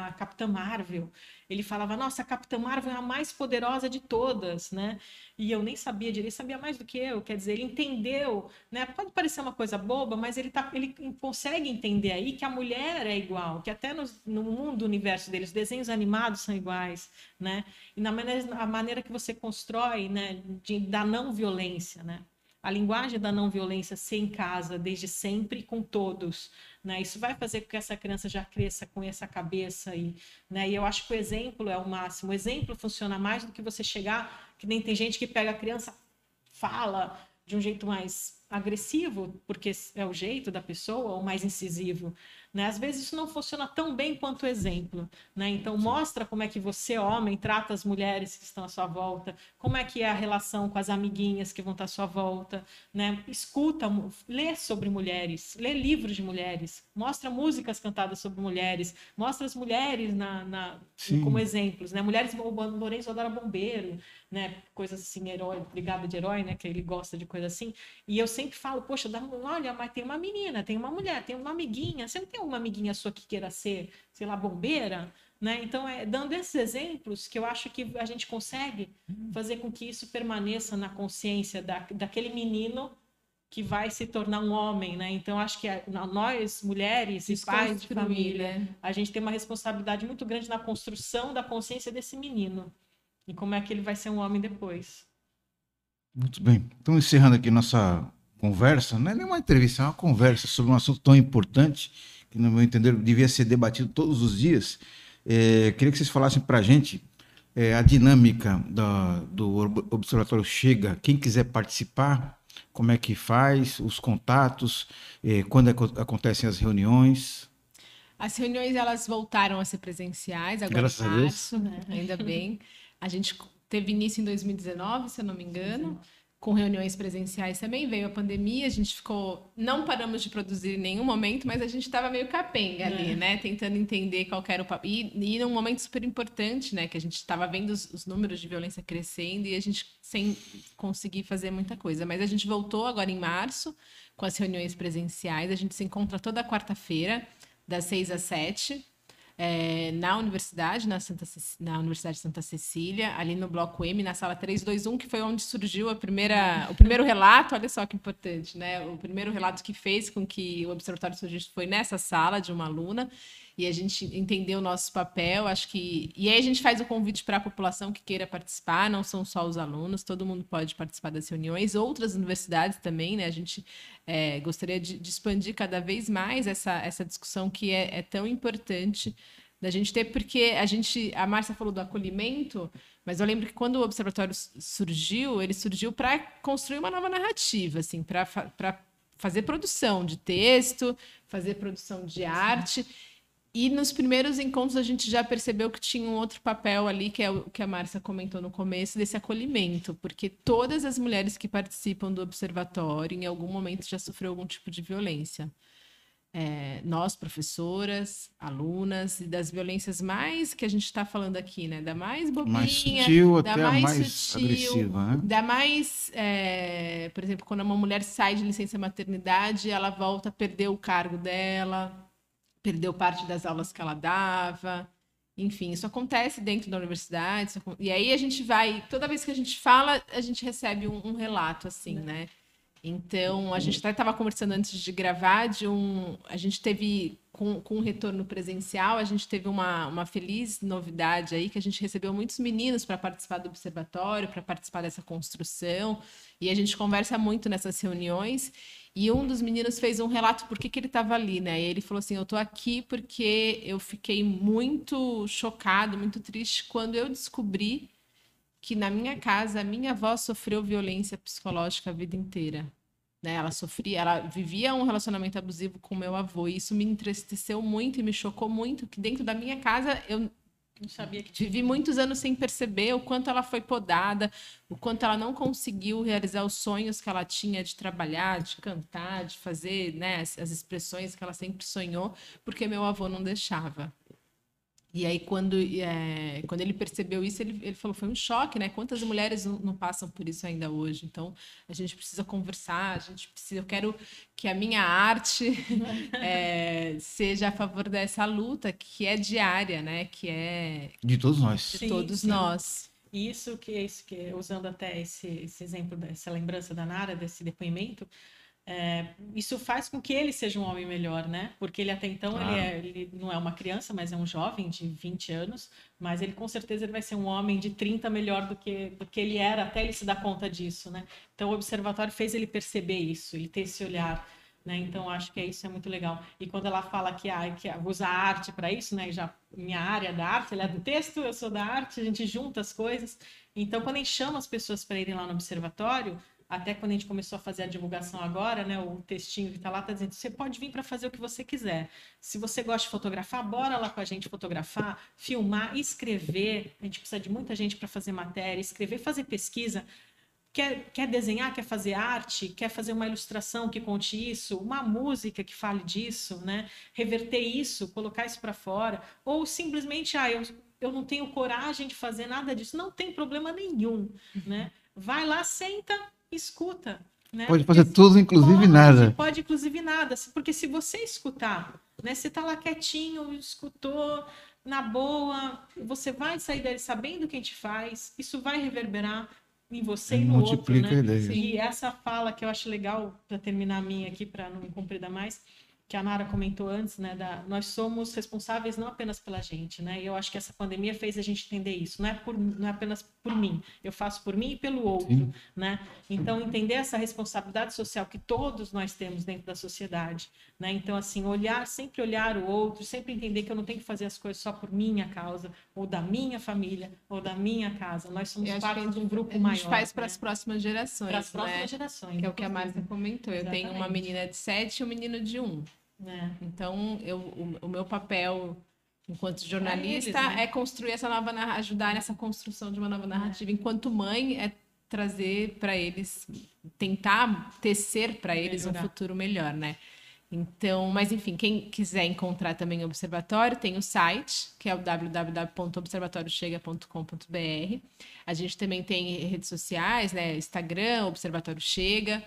a Capitã Marvel. Ele falava, nossa, a Capitã Marvel é a mais poderosa de todas, né? E eu nem sabia direito, sabia mais do que eu, quer dizer, ele entendeu, né? Pode parecer uma coisa boba, mas ele, tá, ele consegue entender aí que a mulher é igual, que até no, no mundo, universo deles, desenhos animados são iguais, né? E na maneira, a maneira que você constrói, né, de, da não violência, né? A linguagem da não violência ser em casa, desde sempre, com todos, né? Isso vai fazer com que essa criança já cresça com essa cabeça aí, né? E eu acho que o exemplo é o máximo. O exemplo funciona mais do que você chegar, que nem tem gente que pega a criança, fala de um jeito mais agressivo, porque é o jeito da pessoa, ou mais incisivo. Né? Às vezes isso não funciona tão bem quanto o exemplo. Né? Então, mostra como é que você, homem, trata as mulheres que estão à sua volta, como é que é a relação com as amiguinhas que vão estar à sua volta. Né? Escuta, lê sobre mulheres, lê livros de mulheres, mostra músicas cantadas sobre mulheres, mostra as mulheres na, na como exemplos. Né? Mulheres, o Lourenço adora bombeiro, né? coisas assim, herói, brigada de herói, né? que ele gosta de coisa assim. E eu sempre falo, poxa, olha, mas tem uma menina, tem uma mulher, tem uma amiguinha, você não tem uma amiguinha sua que queira ser, sei lá, bombeira, né? Então, é dando esses exemplos que eu acho que a gente consegue fazer com que isso permaneça na consciência da, daquele menino que vai se tornar um homem, né? Então, acho que nós, mulheres e pais de família, a gente tem uma responsabilidade muito grande na construção da consciência desse menino e como é que ele vai ser um homem depois. Muito bem. Então, encerrando aqui nossa conversa, não é nem uma entrevista, é uma conversa sobre um assunto tão importante que, no meu entender, devia ser debatido todos os dias. É, queria que vocês falassem para a gente é, a dinâmica da, do Observatório Chega, quem quiser participar, como é que faz, os contatos, é, quando é, acontecem as reuniões. As reuniões elas voltaram a ser presenciais agora Graças em março, né? ainda bem. A gente teve início em 2019, se eu não me engano com reuniões presenciais também, veio a pandemia, a gente ficou, não paramos de produzir em nenhum momento, mas a gente estava meio capenga ali, é. né, tentando entender qual era o papel, e, e num momento super importante, né, que a gente estava vendo os, os, números de violência crescendo e a gente sem conseguir fazer muita coisa, mas a gente voltou agora em março com as reuniões presenciais, a gente se encontra toda quarta-feira, das seis às sete, é, na universidade, na, Santa, na Universidade de Santa Cecília, ali no bloco M, na sala 321, que foi onde surgiu a primeira, o primeiro relato, olha só que importante, né? O primeiro relato que fez com que o observatório surgisse foi nessa sala de uma aluna e a gente entendeu o nosso papel, acho que. E aí a gente faz o convite para a população que queira participar, não são só os alunos, todo mundo pode participar das reuniões, outras universidades também, né? A gente é, gostaria de, de, expandir cada vez mais essa, essa discussão que é, é tão importante da gente ter, porque a gente. A Márcia falou do acolhimento, mas eu lembro que quando o observatório surgiu, ele surgiu para construir uma nova narrativa, assim, para fazer produção de texto, fazer produção de arte. E nos primeiros encontros a gente já percebeu que tinha um outro papel ali, que é o que a Márcia comentou no começo, desse acolhimento, porque todas as mulheres que participam do observatório, em algum momento, já sofreu algum tipo de violência. É, nós, professoras, alunas, e das violências mais que a gente está falando aqui, né? Da mais bobinha, mais sutil, da até mais, mais sutil, agressiva, né? Da mais, é, por exemplo, quando uma mulher sai de licença maternidade, ela volta a perder o cargo dela, perdeu parte das aulas que ela dava. Enfim, isso acontece dentro da universidade. E aí a gente vai, toda vez que a gente fala, a gente recebe um, um relato, assim, né? Então, a gente até estava conversando antes de gravar de um. A gente teve com, com o retorno presencial, a gente teve uma, uma feliz novidade aí, que a gente recebeu muitos meninos para participar do observatório, para participar dessa construção, e a gente conversa muito nessas reuniões. E um dos meninos fez um relato por que, que ele estava ali, né? E ele falou assim: Eu estou aqui porque eu fiquei muito chocado, muito triste quando eu descobri que na minha casa a minha avó sofreu violência psicológica a vida inteira. Né? Ela sofria, ela vivia um relacionamento abusivo com meu avô. E isso me entristeceu muito e me chocou muito que dentro da minha casa eu não sabia que vivi muitos anos sem perceber o quanto ela foi podada, o quanto ela não conseguiu realizar os sonhos que ela tinha de trabalhar, de cantar, de fazer né, as, as expressões que ela sempre sonhou, porque meu avô não deixava. E aí, quando, é, quando ele percebeu isso, ele, ele falou: foi um choque, né? Quantas mulheres não, não, passam por isso ainda hoje? Então, a gente precisa conversar, a gente precisa. Eu quero que a minha arte é, seja a favor dessa luta que é diária, né? Que é. De todos nós. De sim, todos sim. nós. Isso que, isso que, usando até esse, esse exemplo, essa lembrança da Nara, desse depoimento, é, isso faz com que ele seja um homem melhor, né? Porque ele até então ele, é, ele, não é uma criança, mas é um jovem de 20 anos, mas ele com certeza ele vai ser um homem de 30 melhor do que, do que ele era até ele se dar conta disso, né? Então o observatório fez ele perceber isso, ele ter esse olhar. Né? Então acho que é isso é muito legal. E quando ela fala que, ah, que usa a arte para isso, né? Já minha área da arte, ela é do texto, eu sou da arte, a gente junta as coisas. Então quando a gente chama as pessoas para irem lá no observatório, até quando a gente começou a fazer a divulgação agora, né, o textinho que está lá está dizendo: você pode vir para fazer o que você quiser. Se você gosta de fotografar, bora lá com a gente fotografar, filmar, escrever. A gente precisa de muita gente para fazer matéria, escrever, fazer pesquisa. Quer, quer desenhar, quer fazer arte, quer fazer uma ilustração que conte isso, uma música que fale disso, né? Reverter isso, colocar isso para fora, ou simplesmente, ah, eu, eu não tenho coragem de fazer nada disso. Não tem problema nenhum, né? Vai lá, senta, escuta. Né? Pode fazer porque tudo, inclusive pode, nada. Pode, inclusive nada. Porque se você escutar, né? Você tá lá quietinho, escutou, na boa, você vai sair dele sabendo o que a gente faz, isso vai reverberar em você e no outro, né? E essa fala que eu acho legal, para terminar a minha aqui, para não me compridar mais, que a Nara comentou antes, né, da, nós somos responsáveis não apenas pela gente, né, e eu acho que essa pandemia fez a gente entender isso, não é, por, não é apenas por mim, eu faço por mim e pelo outro, Sim. né, então entender essa responsabilidade social que todos nós temos dentro da sociedade, né, então assim, olhar, sempre olhar o outro, sempre entender que eu não tenho que fazer as coisas só por minha causa, ou da minha família, ou da minha casa, nós somos parte de um grupo maior. A gente faz para as né? próximas gerações, Para as próximas né? gerações. Que é o que a Marta comentou, eu Exatamente. tenho uma menina de sete e um menino de um, é. Então, eu, o, o, meu papel enquanto jornalista é, eles, né? é construir essa nova ajudar nessa construção de uma nova narrativa. É. Enquanto mãe, é trazer para eles, tentar tecer para eles Melhorar. um futuro melhor, né? Então, mas enfim, quem quiser encontrar também o observatório, tem o site, que é o www.observatoriochega.com.br. A gente também tem redes sociais, né? Instagram, Observatório Chega.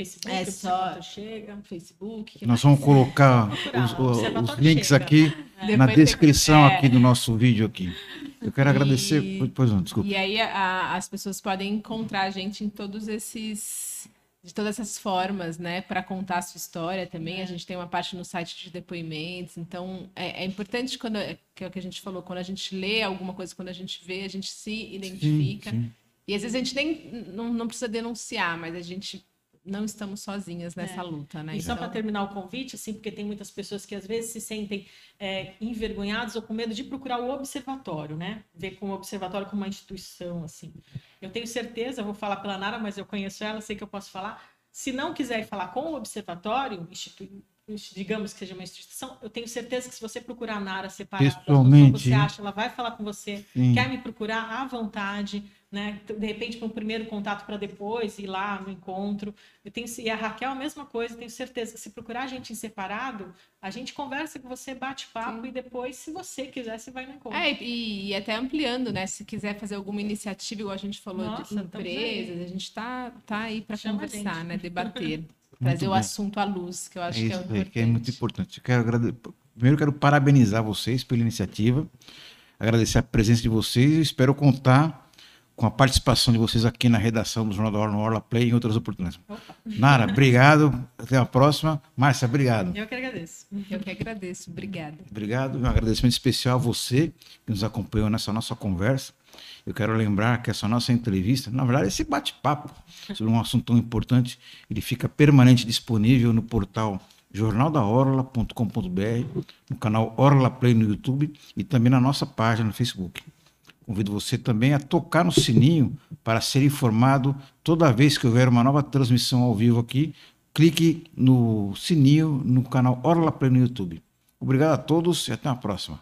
Facebook, é só chega, Facebook. Nós vamos colocar os, os links chega. aqui é. na descrição é. aqui do nosso vídeo aqui. Eu quero e... agradecer. Pois não, desculpa. E aí a, as pessoas podem encontrar a gente em todos esses de todas essas formas, né, para contar a sua história também. É. A gente tem uma parte no site de depoimentos, então é, é, importante quando que é o que a gente falou, quando a gente lê alguma coisa, quando a gente vê, a gente se identifica. Sim, sim. E às vezes a gente nem não, não precisa denunciar, mas a gente não estamos sozinhas nessa é. luta, né? E só então... para terminar o convite, assim, porque tem muitas pessoas que às vezes se sentem é, envergonhadas ou com medo de procurar o observatório, né? Ver com o observatório como uma instituição, assim. Eu tenho certeza, vou falar pela Nara, mas eu conheço ela, sei que eu posso falar. Se não quiser falar com o observatório, digamos que seja uma instituição, eu tenho certeza que se você procurar a Nara separada, você acha, ela vai falar com você, Sim. quer me procurar à vontade, né? De repente, para um primeiro contato para depois ir lá no encontro. Eu tenho, e a Raquel, a mesma coisa, tenho certeza que se procurar a gente em separado, a gente conversa com você, bate papo Sim. e depois, se você quiser, você vai no encontro. É, e, e, até ampliando, né? Se quiser fazer alguma iniciativa, igual a gente falou, Nossa, de empresas, a gente está tá aí para conversar, né? Debater. trazer o assunto à luz, que eu acho é que é importante. Que é muito importante. Eu quero agradecer. Primeiro, quero parabenizar vocês pela iniciativa, agradecer a presença de vocês e espero contar com a participação de vocês aqui na redação do Jornal da Hora, no Orla Play e em outras oportunidades. Opa. Nara, obrigado. Até a próxima. Márcia, obrigado. Eu que agradeço. Eu que agradeço. Obrigada. Obrigado. Um agradecimento especial a você que nos acompanhou nessa nossa conversa. Eu quero lembrar que essa nossa entrevista, na verdade, esse bate-papo sobre um assunto tão importante, ele fica permanente disponível no portal jornaldaorla.com.br, no canal Orla Play no YouTube e também na nossa página no Facebook. Convido você também a tocar no sininho para ser informado toda vez que houver uma nova transmissão ao vivo aqui. Clique no sininho no canal Orla Play no YouTube. Obrigado a todos e até a próxima.